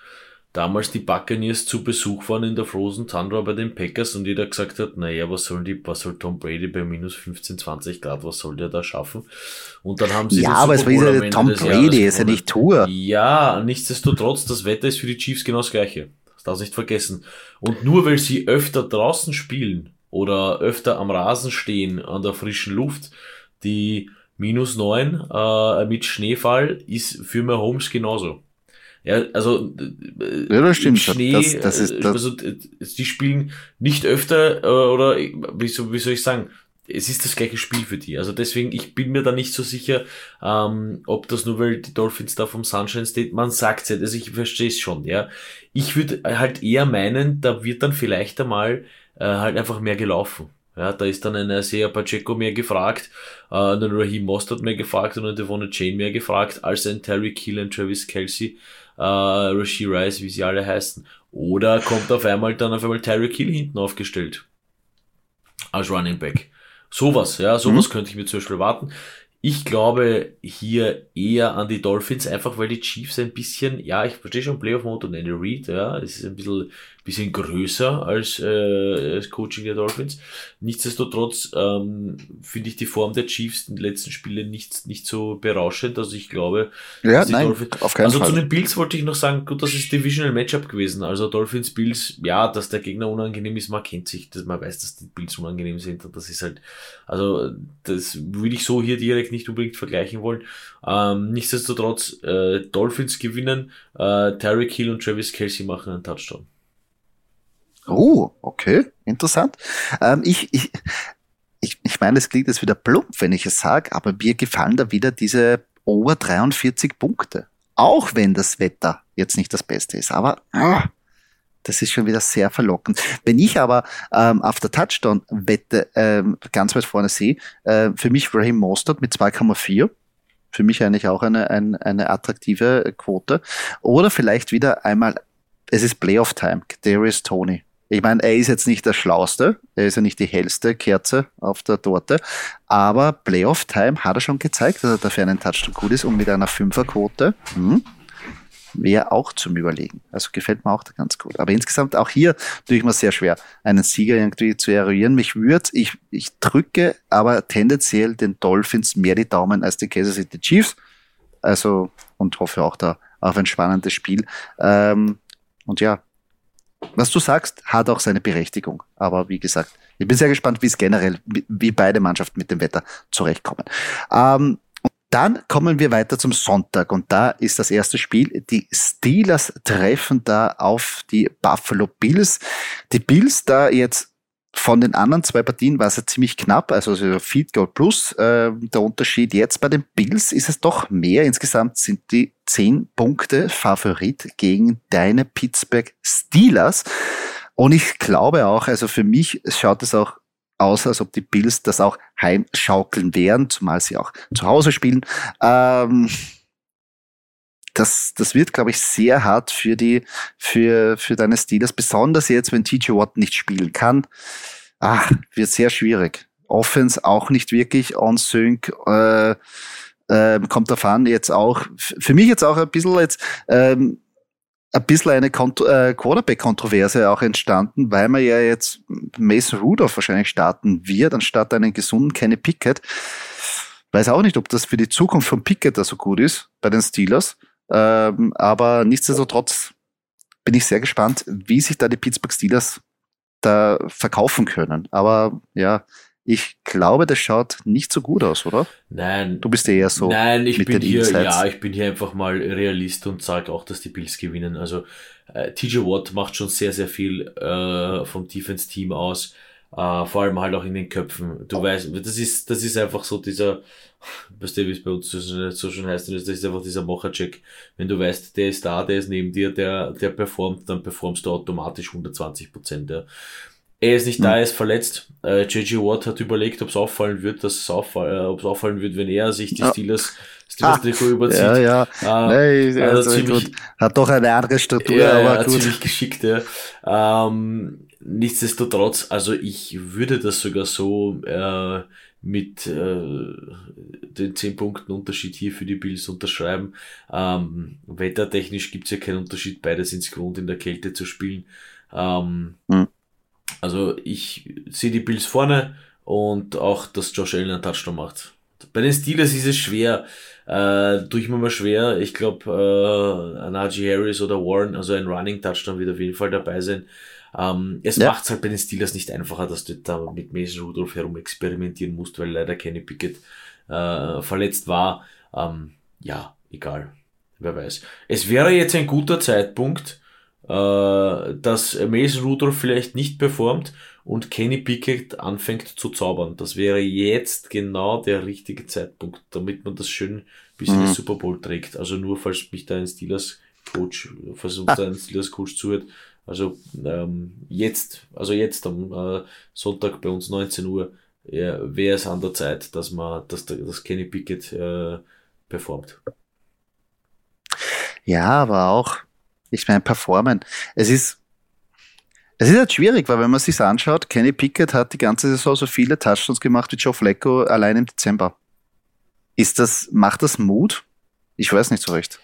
B: damals die Buccaneers zu Besuch waren in der Frozen Tundra bei den Packers und jeder gesagt hat, naja, was soll die, was soll Tom Brady bei minus 15, 20 Grad, was soll der da schaffen? Und dann haben sie
A: Ja, aber es war ja Tom Brady, ist ja nicht Tour.
B: Ja, nichtsdestotrotz, das Wetter ist für die Chiefs genau das gleiche. Das darfst du nicht vergessen. Und nur weil sie öfter draußen spielen oder öfter am Rasen stehen, an der frischen Luft, die minus neun äh, mit Schneefall ist für Mahomes genauso. Ja, also
A: äh, ja, das stimmt
B: Schnee, das, das ist, das also, die spielen nicht öfter äh, oder wie, so, wie soll ich sagen, es ist das gleiche Spiel für die. Also deswegen, ich bin mir da nicht so sicher, ähm, ob das nur, weil die Dolphins da vom Sunshine State, man sagt ja, also ich verstehe es schon, ja. Ich würde halt eher meinen, da wird dann vielleicht einmal äh, halt einfach mehr gelaufen. Ja, da ist dann ein Isaiah Pacheco mehr gefragt, äh, ein Raheem Mostert mehr gefragt und ein Devon Chain mehr gefragt, als ein Terry Kill und Travis Kelsey äh, Rasheed Rice, wie sie alle heißen. Oder kommt auf einmal dann auf einmal Tyreek Hill hinten aufgestellt. Als Running Back. Sowas, ja, sowas mhm. könnte ich mir zum Beispiel warten. Ich glaube hier eher an die Dolphins, einfach weil die Chiefs ein bisschen, ja, ich verstehe schon Playoff-Mode und Andy Reid, ja, es ist ein bisschen, bisschen größer als äh, das Coaching der Dolphins. Nichtsdestotrotz ähm, finde ich die Form der Chiefs in den letzten Spielen nicht, nicht so berauschend. Also ich glaube,
A: ja, nein, Dolphins, auf keinen
B: also
A: Fall.
B: zu den Bills wollte ich noch sagen, gut, das ist Divisional Matchup gewesen. Also Dolphins Bills, ja, dass der Gegner unangenehm ist, man kennt sich, dass man weiß, dass die Bills unangenehm sind. Und das ist halt, also das würde ich so hier direkt nicht unbedingt vergleichen wollen. Ähm, nichtsdestotrotz, äh, Dolphins gewinnen, äh, Terry Hill und Travis Kelsey machen einen Touchdown.
A: Oh, okay, interessant. Ähm, ich, ich, ich, ich meine, es klingt jetzt wieder plump, wenn ich es sage, aber mir gefallen da wieder diese over 43 Punkte. Auch wenn das Wetter jetzt nicht das Beste ist. Aber ah, das ist schon wieder sehr verlockend. Wenn ich aber ähm, auf der Touchdown-Wette ähm, ganz weit vorne sehe, äh, für mich Raheem Mostert mit 2,4 für mich eigentlich auch eine, eine, eine attraktive Quote. Oder vielleicht wieder einmal, es ist Playoff-Time, Darius Tony. Ich meine, er ist jetzt nicht der Schlauste, er ist ja nicht die hellste Kerze auf der Torte, aber Playoff-Time hat er schon gezeigt, dass er dafür einen Touchdown gut ist und mit einer Fünferquote hm, wäre auch zum Überlegen. Also gefällt mir auch ganz gut. Aber insgesamt auch hier tue ich mir sehr schwer, einen Sieger irgendwie zu eruieren. Mich würde, ich, ich drücke aber tendenziell den Dolphins mehr die Daumen als die Kansas City Chiefs. Also und hoffe auch da auf ein spannendes Spiel. Ähm, und ja, was du sagst, hat auch seine Berechtigung. Aber wie gesagt, ich bin sehr gespannt, wie es generell, wie beide Mannschaften mit dem Wetter zurechtkommen. Ähm, dann kommen wir weiter zum Sonntag und da ist das erste Spiel. Die Steelers treffen da auf die Buffalo Bills. Die Bills da jetzt von den anderen zwei Partien war es ja ziemlich knapp, also Feed Goal Plus. Äh, der Unterschied jetzt bei den Bills ist es doch mehr. Insgesamt sind die zehn Punkte Favorit gegen deine Pittsburgh Steelers. Und ich glaube auch, also für mich schaut es auch aus, als ob die Bills das auch heimschaukeln werden, zumal sie auch zu Hause spielen. Ähm, das, das wird, glaube ich, sehr hart für die, für, für deine Steelers, besonders jetzt, wenn TJ Watt nicht spielen kann. Ah, wird sehr schwierig. Offense auch nicht wirklich on sync. Äh, äh, kommt davon jetzt auch, für mich jetzt auch ein bisschen jetzt, ähm, ein bisschen eine äh, Quarterback-Kontroverse auch entstanden, weil man ja jetzt Mason Rudolph wahrscheinlich starten wird, anstatt einen gesunden Kenny Pickett. Weiß auch nicht, ob das für die Zukunft von Pickett da so gut ist bei den Steelers. Ähm, aber nichtsdestotrotz bin ich sehr gespannt, wie sich da die Pittsburgh Steelers da verkaufen können. Aber ja, ich glaube, das schaut nicht so gut aus, oder?
B: Nein.
A: Du bist eher so.
B: Nein, ich bin hier, Insights. ja, ich bin hier einfach mal Realist und sage auch, dass die Bills gewinnen. Also äh, TJ Watt macht schon sehr, sehr viel äh, vom Defense-Team aus. Uh, vor allem halt auch in den Köpfen. Du weißt, das ist, das ist einfach so dieser, [LAUGHS] weißt du, wie es bei uns so, so schön heißt, das ist einfach dieser Mocher-Check. Wenn du weißt, der ist da, der ist neben dir, der, der performt, dann performst du automatisch 120 Prozent. Ja. Er ist nicht da, er ist verletzt. Äh, JG Watt hat überlegt, ob es auffallen wird, dass es auffall, äh, ob es auffallen wird, wenn er sich die Steelers, Steelers Trikot überzieht.
A: Ja, ja. Äh, nee, also, also ziemlich. Hat doch eine andere Statur,
B: ja, aber gut. ziemlich geschickt, ja. Ähm, nichtsdestotrotz, also ich würde das sogar so äh, mit äh, den 10 Punkten Unterschied hier für die Bills unterschreiben. Ähm, wettertechnisch gibt's ja keinen Unterschied, beides ins Grund in der Kälte zu spielen. Ähm, hm. Also ich sehe die Bills vorne und auch, dass Josh Allen einen Touchdown macht. Bei den Steelers ist es schwer, äh, tue ich mir mal schwer. Ich glaube, äh, Najee Harris oder Warren, also ein Running Touchdown wird auf jeden Fall dabei sein. Ähm, es ja. macht halt bei den Steelers nicht einfacher, dass du da mit Mason Rudolph herum experimentieren musst, weil leider Kenny Pickett äh, verletzt war. Ähm, ja, egal. Wer weiß. Es wäre jetzt ein guter Zeitpunkt, dass Mason Rudolph vielleicht nicht performt und Kenny Pickett anfängt zu zaubern. Das wäre jetzt genau der richtige Zeitpunkt, damit man das schön bis in den mhm. Super Bowl trägt. Also nur falls mich da ein Steelers Coach, falls uns ah. da ein Steelers Coach zuhört. Also ähm, jetzt, also jetzt am äh, Sonntag bei uns 19 Uhr ja, wäre es an der Zeit, dass man, dass, dass Kenny Pickett äh, performt.
A: Ja, aber auch ich meine, performen. Es ist, es ist halt schwierig, weil wenn man sich anschaut, Kenny Pickett hat die ganze Saison so viele Touchdowns gemacht wie Joe Flacco allein im Dezember. Ist das, macht das Mut? Ich weiß nicht so recht.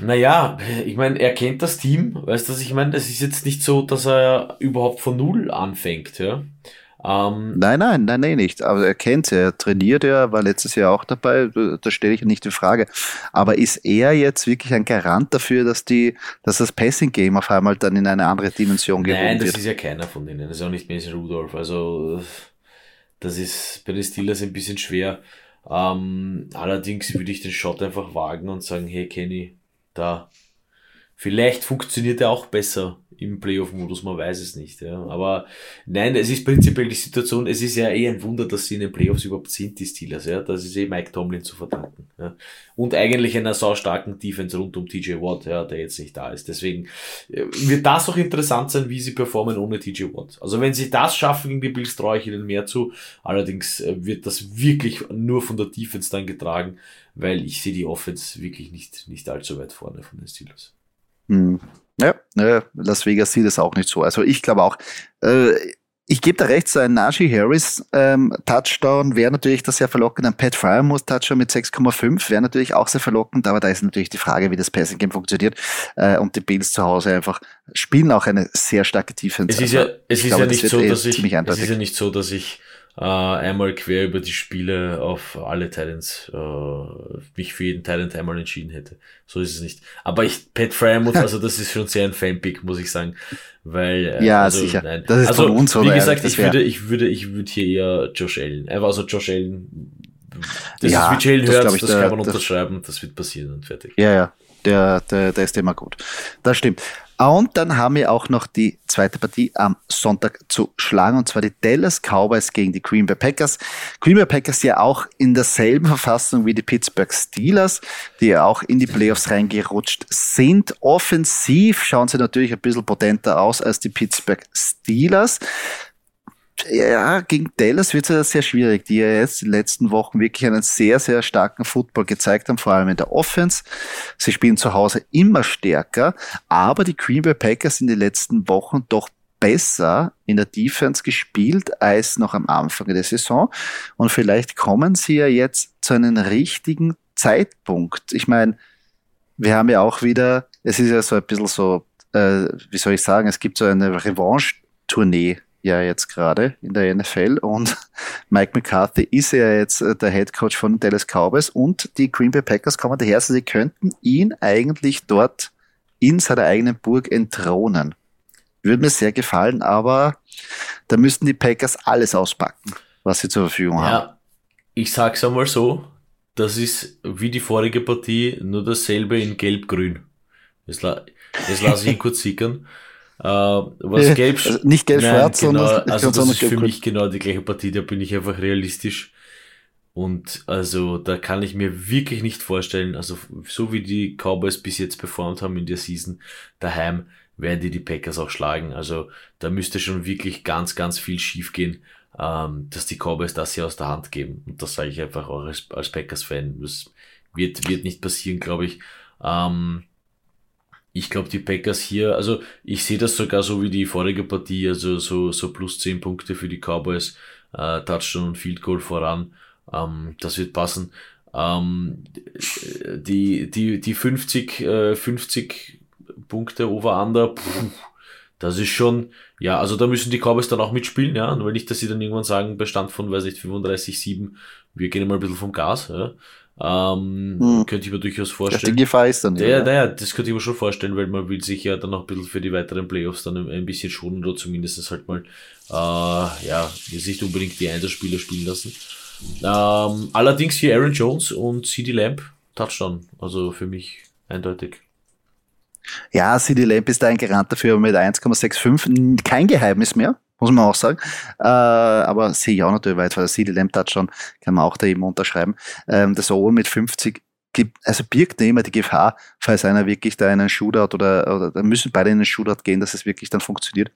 B: Naja, ich meine, er kennt das Team, weißt du, was ich meine? Es ist jetzt nicht so, dass er überhaupt von Null anfängt, ja.
A: Ähm, nein, nein, nein, nein, nicht. Aber er kennt ja, er trainiert ja, war letztes Jahr auch dabei, da stelle ich nicht in Frage. Aber ist er jetzt wirklich ein Garant dafür, dass die, dass das Passing-Game auf einmal dann in eine andere Dimension
B: geht? Nein, das wird? ist ja keiner von denen. Das ist auch nicht Mason Rudolph. Also, das ist bei den Steelers ein bisschen schwer. Ähm, allerdings würde ich den Shot einfach wagen und sagen, hey Kenny, da, vielleicht funktioniert er auch besser im Playoff-Modus, man weiß es nicht. Ja. Aber nein, es ist prinzipiell die Situation, es ist ja eh ein Wunder, dass sie in den Playoffs überhaupt sind, die Steelers. Ja. Das ist eh Mike Tomlin zu verdanken. Ja. Und eigentlich einer sau starken Defense rund um TJ Watt, ja, der jetzt nicht da ist. Deswegen äh, wird das auch interessant sein, wie sie performen ohne TJ Watt. Also wenn sie das schaffen gegen die Bills, traue ich ihnen mehr zu. Allerdings äh, wird das wirklich nur von der Defense dann getragen, weil ich sehe die Offense wirklich nicht, nicht allzu weit vorne von den Steelers.
A: Hm. Ja, ja, Las Vegas sieht es auch nicht so. Also ich glaube auch, äh, ich gebe da recht, so ein Najee Harris ähm, Touchdown wäre natürlich das sehr verlockend. Ein Pat Fryermuth Touchdown mit 6,5 wäre natürlich auch sehr verlockend, aber da ist natürlich die Frage, wie das Passing Game funktioniert. Äh, und die Bills zu Hause einfach spielen auch eine sehr starke Defense.
B: Es ist ja, es ist glaube, ja nicht so, dass ich, es ist ja nicht so, dass ich äh, einmal quer über die Spiele auf alle Titans äh, mich für jeden Titan einmal entschieden hätte. So ist es nicht. Aber ich, Pat Fryermuth, also das ist schon sehr ein Fanpick, muss ich sagen. Weil,
A: äh, ja, also, sicher. Nein. Das ist
B: also,
A: von uns?
B: Wie gesagt, ich würde, ich würde, ich würde hier eher Josh Allen. Einfach also Josh Allen. Das ja, ist wie Jalen Hurts, das, das kann man unterschreiben, das wird passieren und fertig.
A: Ja, ja. Der, der, der ist immer gut. Das stimmt. Und dann haben wir auch noch die zweite Partie am Sonntag zu schlagen, und zwar die Dallas Cowboys gegen die Green Bay Packers. Green Bay Packers ja auch in derselben Verfassung wie die Pittsburgh Steelers, die ja auch in die Playoffs reingerutscht sind. Offensiv schauen sie natürlich ein bisschen potenter aus als die Pittsburgh Steelers ja, gegen Dallas wird es ja sehr schwierig, die ja jetzt in den letzten Wochen wirklich einen sehr, sehr starken Football gezeigt haben, vor allem in der Offense. Sie spielen zu Hause immer stärker, aber die Green Bay Packers in den letzten Wochen doch besser in der Defense gespielt als noch am Anfang der Saison. Und vielleicht kommen sie ja jetzt zu einem richtigen Zeitpunkt. Ich meine, wir haben ja auch wieder, es ist ja so ein bisschen so, äh, wie soll ich sagen, es gibt so eine Revanche-Tournee ja jetzt gerade in der NFL und [LAUGHS] Mike McCarthy ist ja jetzt äh, der Head Coach von Dallas Cowboys und die Green Bay Packers kommen daher, also sie könnten ihn eigentlich dort in seiner eigenen Burg entthronen. Würde mir sehr gefallen, aber da müssten die Packers alles auspacken, was sie zur Verfügung haben. Ja,
B: ich sag's einmal so, das ist wie die vorige Partie, nur dasselbe in gelb-grün. Das, das lasse ich [LAUGHS] kurz sickern. Äh, was gelb,
A: also nicht gelb-schwarz,
B: genau, sondern also das ist für mich genau die gleiche Partie, da bin ich einfach realistisch. Und also da kann ich mir wirklich nicht vorstellen, also so wie die Cowboys bis jetzt performt haben in der Season daheim, werden die die Packers auch schlagen. Also da müsste schon wirklich ganz, ganz viel schief gehen, ähm, dass die Cowboys das hier aus der Hand geben. Und das sage ich einfach auch als, als Packers-Fan. Das wird, wird nicht passieren, glaube ich. Ähm, ich glaube, die Packers hier, also ich sehe das sogar so wie die vorige Partie, also so, so plus 10 Punkte für die Cowboys, äh, Touchdown und Field Goal voran. Ähm, das wird passen. Ähm, die, die, die 50, äh, 50 Punkte over-under, das ist schon, ja, also da müssen die Cowboys dann auch mitspielen, ja, weil nicht, dass sie dann irgendwann sagen, Bestand von, weiß ich, 35-7, wir gehen mal ein bisschen vom Gas, ja. Ähm, hm. Könnte ich mir durchaus vorstellen.
A: Ja, die Gefahr ist dann.
B: Ja, naja, das könnte ich mir schon vorstellen, weil man will sich ja dann noch ein bisschen für die weiteren Playoffs dann ein bisschen schonen oder zumindest halt mal, äh, ja, nicht unbedingt die Einzelspieler spielen lassen. Ähm, allerdings hier Aaron Jones und CD Lamp, Touchdown. Also für mich eindeutig.
A: Ja, CD Lamp ist da ein Garant dafür mit 1,65. Kein Geheimnis mehr muss man auch sagen. Äh, aber sehe ich auch natürlich weit, weil der CD Lamb schon, kann man auch da eben unterschreiben. Ähm, das Over mit 50 gibt, also birgt immer die Gefahr, falls einer wirklich da einen Shootout oder, oder da müssen beide in einen Shootout gehen, dass es wirklich dann funktioniert.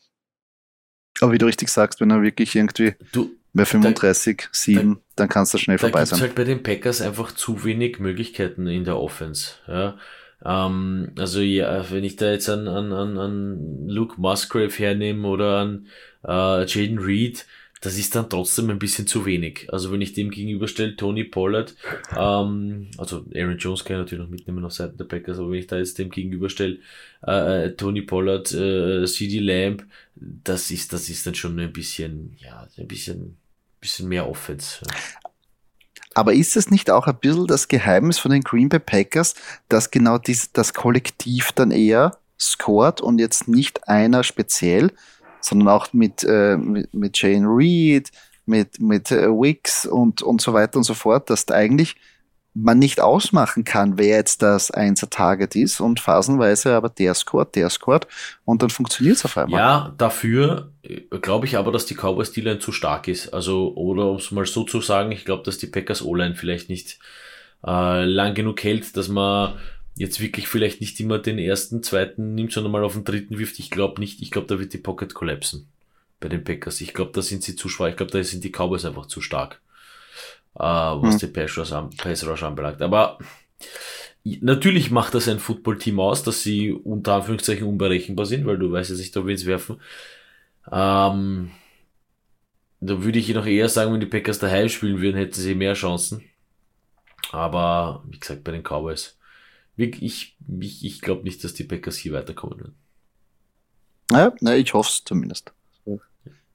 A: Aber wie du richtig sagst, wenn er wirklich irgendwie du, bei 35, da, 7, da, dann kann es da schnell da vorbei sein.
B: halt bei den Packers einfach zu wenig Möglichkeiten in der Offense. Ja. Ähm, also ja, wenn ich da jetzt an, an, an, an Luke Musgrave hernehme oder an äh, Jaden Reed, das ist dann trotzdem ein bisschen zu wenig. Also wenn ich dem gegenüberstelle, Tony Pollard, ähm, also Aaron Jones kann ich natürlich noch mitnehmen auf Seiten der Packers, aber wenn ich da jetzt dem gegenüberstelle, äh, äh Tony Pollard, äh, CD Lamb, das ist, das ist dann schon ein bisschen, ja, ein bisschen, bisschen mehr Offense.
A: Aber ist es nicht auch ein bisschen das Geheimnis von den Green Bay Packers, dass genau dies, das Kollektiv dann eher scored und jetzt nicht einer speziell? sondern auch mit, äh, mit, mit Jane Reed, mit, mit äh, Wicks und, und so weiter und so fort, dass da eigentlich man nicht ausmachen kann, wer jetzt das Einser-Target ist und phasenweise aber der scored, der scored und dann funktioniert es auf einmal.
B: Ja, dafür äh, glaube ich aber, dass die Cowboys D-Line zu stark ist. Also, oder um es mal so zu sagen, ich glaube, dass die Packers O-Line vielleicht nicht äh, lang genug hält, dass man jetzt wirklich vielleicht nicht immer den ersten, zweiten nimmt, sondern mal auf den dritten wirft. Ich glaube nicht, ich glaube, da wird die Pocket kollapsen bei den Packers. Ich glaube, da sind sie zu schwach. Ich glaube, da sind die Cowboys einfach zu stark, äh, was hm. die Pass Rush, Pass Rush anbelangt. Aber natürlich macht das ein Football-Team aus, dass sie unter Anführungszeichen unberechenbar sind, weil du weißt ja nicht, ob wir ins werfen. Ähm, da würde ich noch eher sagen, wenn die Packers daheim spielen würden, hätten sie mehr Chancen. Aber wie gesagt, bei den Cowboys ich, ich, ich glaube nicht, dass die Packers hier weiterkommen werden.
A: Naja, na, ich hoffe es zumindest.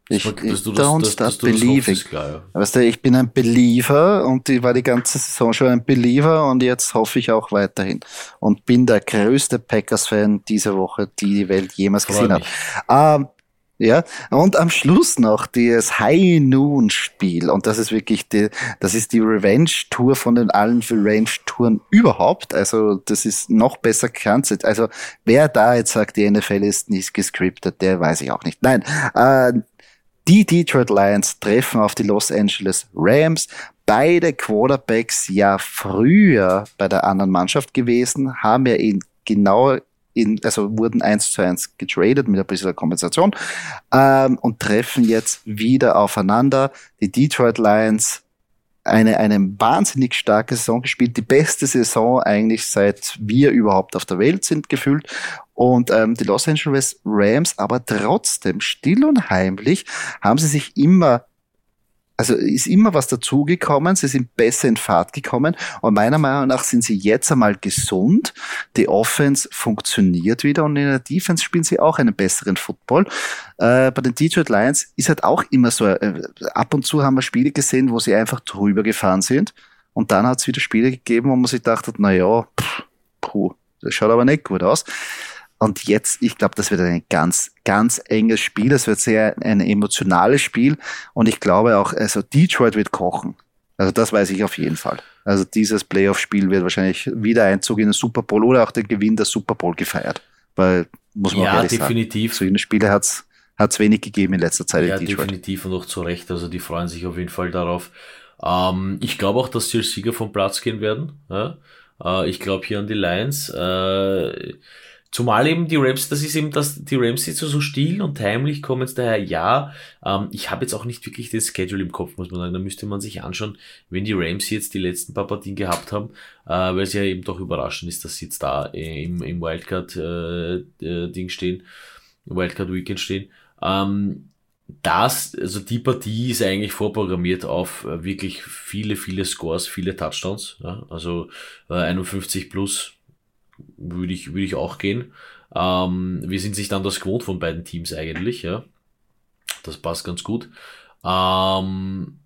A: Ich, ich don't das, start believing. Klar, ja. Weißt du, ich bin ein Believer und ich war die ganze Saison schon ein Believer und jetzt hoffe ich auch weiterhin. Und bin der größte Packers-Fan diese Woche, die die Welt jemals gesehen hat. Ähm, ja, und am Schluss noch das High Noon Spiel. Und das ist wirklich die, das ist die Revenge Tour von den allen Revenge Touren überhaupt. Also, das ist noch besser gekannt. Also, wer da jetzt sagt, die NFL ist nicht gescriptet, der weiß ich auch nicht. Nein, äh, die Detroit Lions treffen auf die Los Angeles Rams. Beide Quarterbacks ja früher bei der anderen Mannschaft gewesen, haben ja in genau in, also wurden eins zu eins getradet mit ein bisschen Kompensation ähm, und treffen jetzt wieder aufeinander. Die Detroit Lions eine, eine wahnsinnig starke Saison gespielt, die beste Saison eigentlich seit wir überhaupt auf der Welt sind gefühlt. Und ähm, die Los Angeles Rams aber trotzdem still und heimlich haben sie sich immer also ist immer was dazugekommen, sie sind besser in Fahrt gekommen und meiner Meinung nach sind sie jetzt einmal gesund. Die Offense funktioniert wieder und in der Defense spielen sie auch einen besseren Football. Äh, bei den Detroit Lions ist halt auch immer so, äh, ab und zu haben wir Spiele gesehen, wo sie einfach drüber gefahren sind und dann hat es wieder Spiele gegeben, wo man sich dachte, na ja, puh, das schaut aber nicht gut aus. Und jetzt, ich glaube, das wird ein ganz, ganz enges Spiel. Das wird sehr ein emotionales Spiel. Und ich glaube auch, also Detroit wird kochen. Also das weiß ich auf jeden Fall. Also dieses Playoff-Spiel wird wahrscheinlich wieder Einzug in den Super Bowl oder auch den Gewinn der Super Bowl gefeiert. Weil, muss man
B: ja, definitiv.
A: sagen, solche Spiele hat's hat's wenig gegeben in letzter Zeit.
B: Ja, definitiv und auch zu Recht. Also die freuen sich auf jeden Fall darauf. Ähm, ich glaube auch, dass sie als Sieger vom Platz gehen werden. Ja? Äh, ich glaube hier an die Lions. Äh, Zumal eben die Rams, das ist eben das, die Rams jetzt so, so still und heimlich kommen jetzt daher, ja, ähm, ich habe jetzt auch nicht wirklich das Schedule im Kopf, muss man sagen, da müsste man sich anschauen, wenn die Rams jetzt die letzten paar Partien gehabt haben, äh, weil es ja eben doch überraschend ist, dass sie jetzt da äh, im, im Wildcard-Ding äh, stehen, Wildcard-Weekend stehen. Ähm, das, also die Partie ist eigentlich vorprogrammiert auf äh, wirklich viele, viele Scores, viele Touchdowns, ja, also äh, 51 plus würde ich, würde ich auch gehen. Ähm, wir sind sich dann das gewohnt von beiden Teams eigentlich, ja. Das passt ganz gut. Ähm,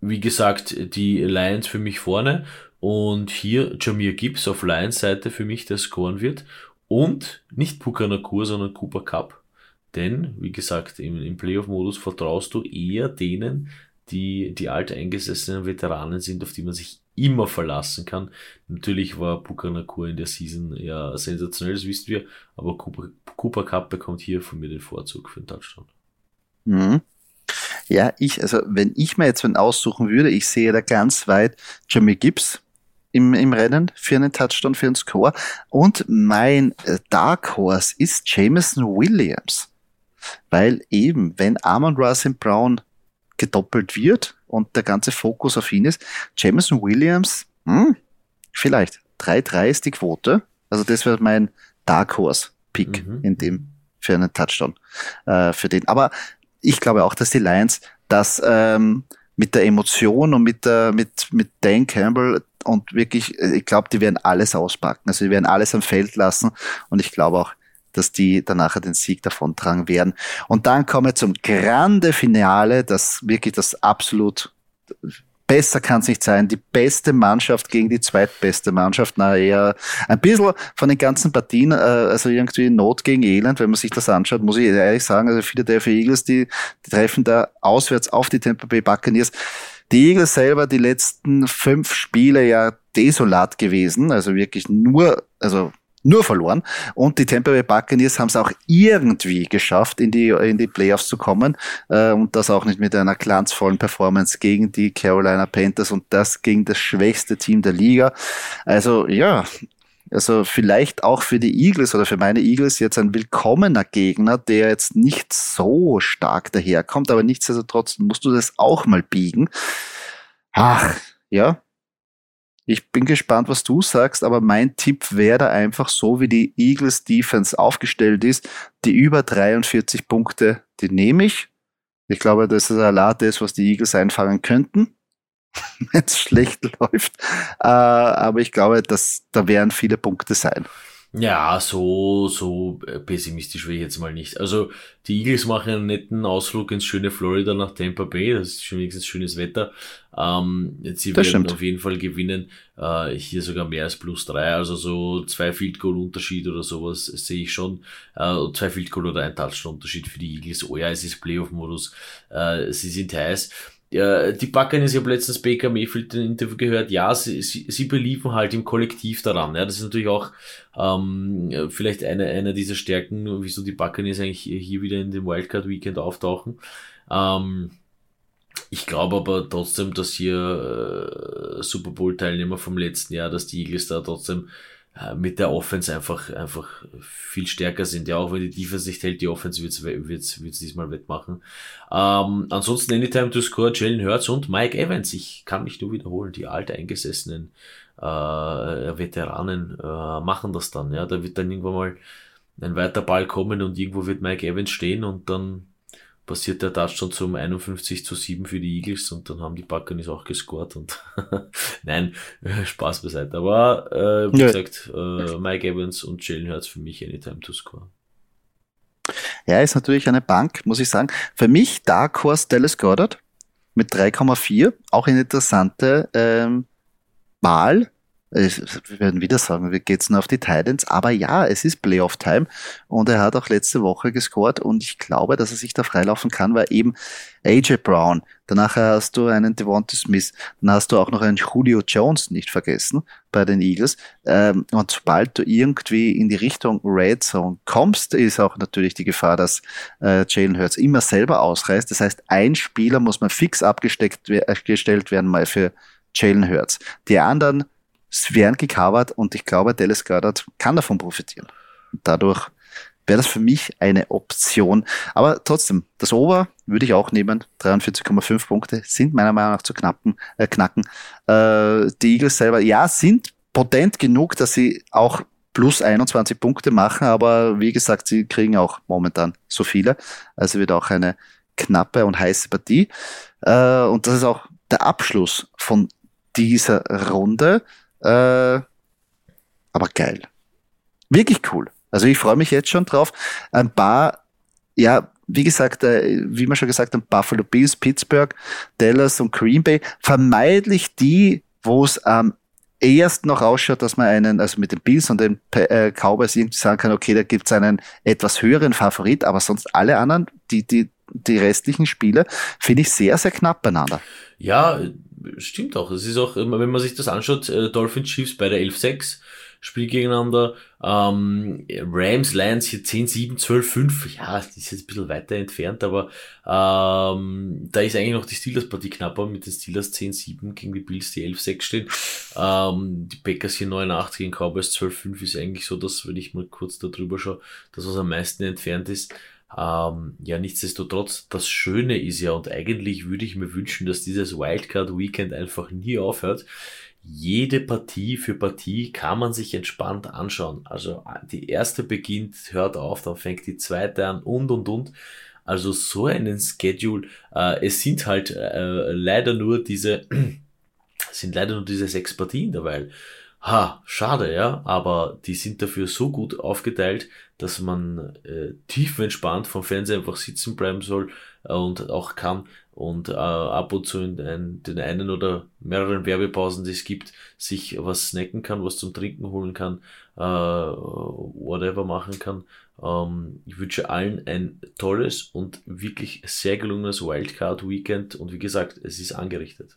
B: wie gesagt, die Lions für mich vorne und hier Jamir Gibbs auf Lions Seite für mich, der scoren wird und nicht Puka Nakur, sondern Cooper Cup. Denn, wie gesagt, im, im Playoff-Modus vertraust du eher denen, die die alteingesessenen Veteranen sind, auf die man sich immer verlassen kann. Natürlich war Bukanakur in der Season ja sensationell, das wissen wir, aber Cooper, Cooper Cup bekommt hier von mir den Vorzug für den Touchdown.
A: Mhm. Ja, ich, also wenn ich mir jetzt einen aussuchen würde, ich sehe da ganz weit Jimmy Gibbs im, im Rennen für einen Touchdown, für einen Score. Und mein äh, Dark Horse ist Jameson Williams. Weil eben, wenn Amon Russell Brown gedoppelt wird und der ganze Fokus auf ihn ist. Jameson Williams, hm, vielleicht 3-3 ist die Quote. Also das wäre mein Dark Horse Pick mhm. in dem für einen Touchdown äh, für den. Aber ich glaube auch, dass die Lions das ähm, mit der Emotion und mit der mit mit Dan Campbell und wirklich, ich glaube, die werden alles auspacken. Also die werden alles am Feld lassen und ich glaube auch, dass die danach den Sieg davontragen werden. Und dann kommen wir zum grande Finale, das wirklich das absolut besser kann es nicht sein. Die beste Mannschaft gegen die zweitbeste Mannschaft. Na eher ein bisschen von den ganzen Partien, äh, also irgendwie Not gegen Elend, wenn man sich das anschaut, muss ich ehrlich sagen. Also viele der Eagles, die, die treffen da auswärts auf die Tampa Bay Buccaneers. Die Eagles selber die letzten fünf Spiele ja desolat gewesen, also wirklich nur, also nur verloren. Und die Tampa Bay Buccaneers haben es auch irgendwie geschafft, in die, in die Playoffs zu kommen. Äh, und das auch nicht mit einer glanzvollen Performance gegen die Carolina Panthers und das gegen das schwächste Team der Liga. Also ja, also vielleicht auch für die Eagles oder für meine Eagles jetzt ein willkommener Gegner, der jetzt nicht so stark daherkommt, aber nichtsdestotrotz musst du das auch mal biegen. Ach, ja, ich bin gespannt, was du sagst, aber mein Tipp wäre einfach so, wie die Eagles Defense aufgestellt ist, die über 43 Punkte, die nehme ich. Ich glaube, das ist allein das, was die Eagles einfangen könnten, [LAUGHS] wenn es schlecht [LAUGHS] läuft. Äh, aber ich glaube, dass da werden viele Punkte sein.
B: Ja, so, so äh, pessimistisch will ich jetzt mal nicht. Also, die Eagles machen einen netten Ausflug ins schöne Florida nach Tampa Bay. Das ist schon wenigstens schönes Wetter. Ähm, sie das werden stimmt. auf jeden Fall gewinnen. Äh, hier sogar mehr als plus drei. Also so zwei Field Goal Unterschied oder sowas sehe ich schon. Äh, zwei Field Goal oder ein Touchdown Unterschied für die Eagles. Oh ja, es ist Playoff Modus. Äh, sie sind heiß. Ja, die Buccaneers, ich habe letztens Baker Mayfield ein Interview gehört, ja, sie, sie, sie beliefen halt im Kollektiv daran. Ja, das ist natürlich auch ähm, vielleicht eine, eine dieser Stärken, wieso die Buccaneers eigentlich hier wieder in dem Wildcard Weekend auftauchen. Ähm, ich glaube aber trotzdem, dass hier äh, Super Bowl Teilnehmer vom letzten Jahr, dass die Eagles da trotzdem mit der Offense einfach, einfach viel stärker sind. Ja, auch wenn die Defense nicht hält, die Offense wird's, wird's, wird's diesmal wettmachen. Ähm, ansonsten Anytime to Score, Jalen Hurts und Mike Evans. Ich kann mich nur wiederholen, die alte eingesessenen äh, Veteranen äh, machen das dann. Ja, da wird dann irgendwann mal ein weiter Ball kommen und irgendwo wird Mike Evans stehen und dann passiert der Touchdown zum 51 zu 7 für die Eagles und dann haben die Buccaneers auch gescored und [LAUGHS] nein, Spaß beiseite. Aber äh, wie ja. gesagt, äh, Mike Evans und Jalen Hurts für mich anytime to score.
A: Ja, ist natürlich eine Bank, muss ich sagen. Für mich Dark Horse Dallas Goddard mit 3,4, auch eine interessante ähm, Wahl wir werden wieder sagen, wie geht's denn auf die Titans? Aber ja, es ist Playoff-Time und er hat auch letzte Woche gescored und ich glaube, dass er sich da freilaufen kann, weil eben AJ Brown, danach hast du einen Devonta Smith, dann hast du auch noch einen Julio Jones nicht vergessen bei den Eagles. Ähm, und sobald du irgendwie in die Richtung Red Zone kommst, ist auch natürlich die Gefahr, dass äh, Jalen Hurts immer selber ausreißt. Das heißt, ein Spieler muss man fix abgesteckt äh, gestellt werden mal für Jalen Hurts. Die anderen es werden gecovert und ich glaube, Dallas Goddard kann davon profitieren. Dadurch wäre das für mich eine Option. Aber trotzdem, das Over würde ich auch nehmen. 43,5 Punkte sind meiner Meinung nach zu knappen, äh, knacken. Äh, die Eagles selber, ja, sind potent genug, dass sie auch plus 21 Punkte machen, aber wie gesagt, sie kriegen auch momentan so viele. Also wird auch eine knappe und heiße Partie. Äh, und das ist auch der Abschluss von dieser Runde. Äh, aber geil. Wirklich cool. Also ich freue mich jetzt schon drauf. Ein paar, ja, wie gesagt, äh, wie man schon gesagt hat, Buffalo Bills, Pittsburgh, Dallas und Green Bay, vermeidlich die, wo es am ehesten noch ausschaut, dass man einen, also mit den Bills und den äh, Cowboys irgendwie sagen kann, okay, da gibt's einen etwas höheren Favorit, aber sonst alle anderen, die, die, die restlichen Spiele, finde ich sehr, sehr knapp beieinander.
B: Ja, stimmt auch. Es ist auch, wenn man sich das anschaut, äh, Dolphins Chiefs bei der 11-6 Spiel gegeneinander. Ähm, Rams, Lions hier 10, 7, 12, 5. Ja, das ist jetzt ein bisschen weiter entfernt, aber ähm, da ist eigentlich noch die Steelers-Partie knapper mit den Steelers 10, 7 gegen die Bills, die 11, 6 stehen. Ähm, die Packers hier 9, 8 gegen Cowboys 12, 5 ist eigentlich so, dass, wenn ich mal kurz da drüber schaue, das, was am meisten entfernt ist. Ähm, ja, nichtsdestotrotz, das Schöne ist ja, und eigentlich würde ich mir wünschen, dass dieses Wildcard Weekend einfach nie aufhört. Jede Partie für Partie kann man sich entspannt anschauen. Also die erste beginnt, hört auf, dann fängt die zweite an und und und. Also so einen Schedule. Äh, es sind halt äh, leider nur diese, [CLEARS THROAT] sind leider nur diese sechs Partien dabei. Ha, schade, ja, aber die sind dafür so gut aufgeteilt, dass man äh, tiefenentspannt vom Fernseher einfach sitzen bleiben soll äh, und auch kann und äh, ab und zu in ein, den einen oder mehreren Werbepausen, die es gibt, sich was snacken kann, was zum Trinken holen kann, äh, whatever machen kann. Ähm, ich wünsche allen ein tolles und wirklich sehr gelungenes Wildcard-Weekend und wie gesagt, es ist angerichtet.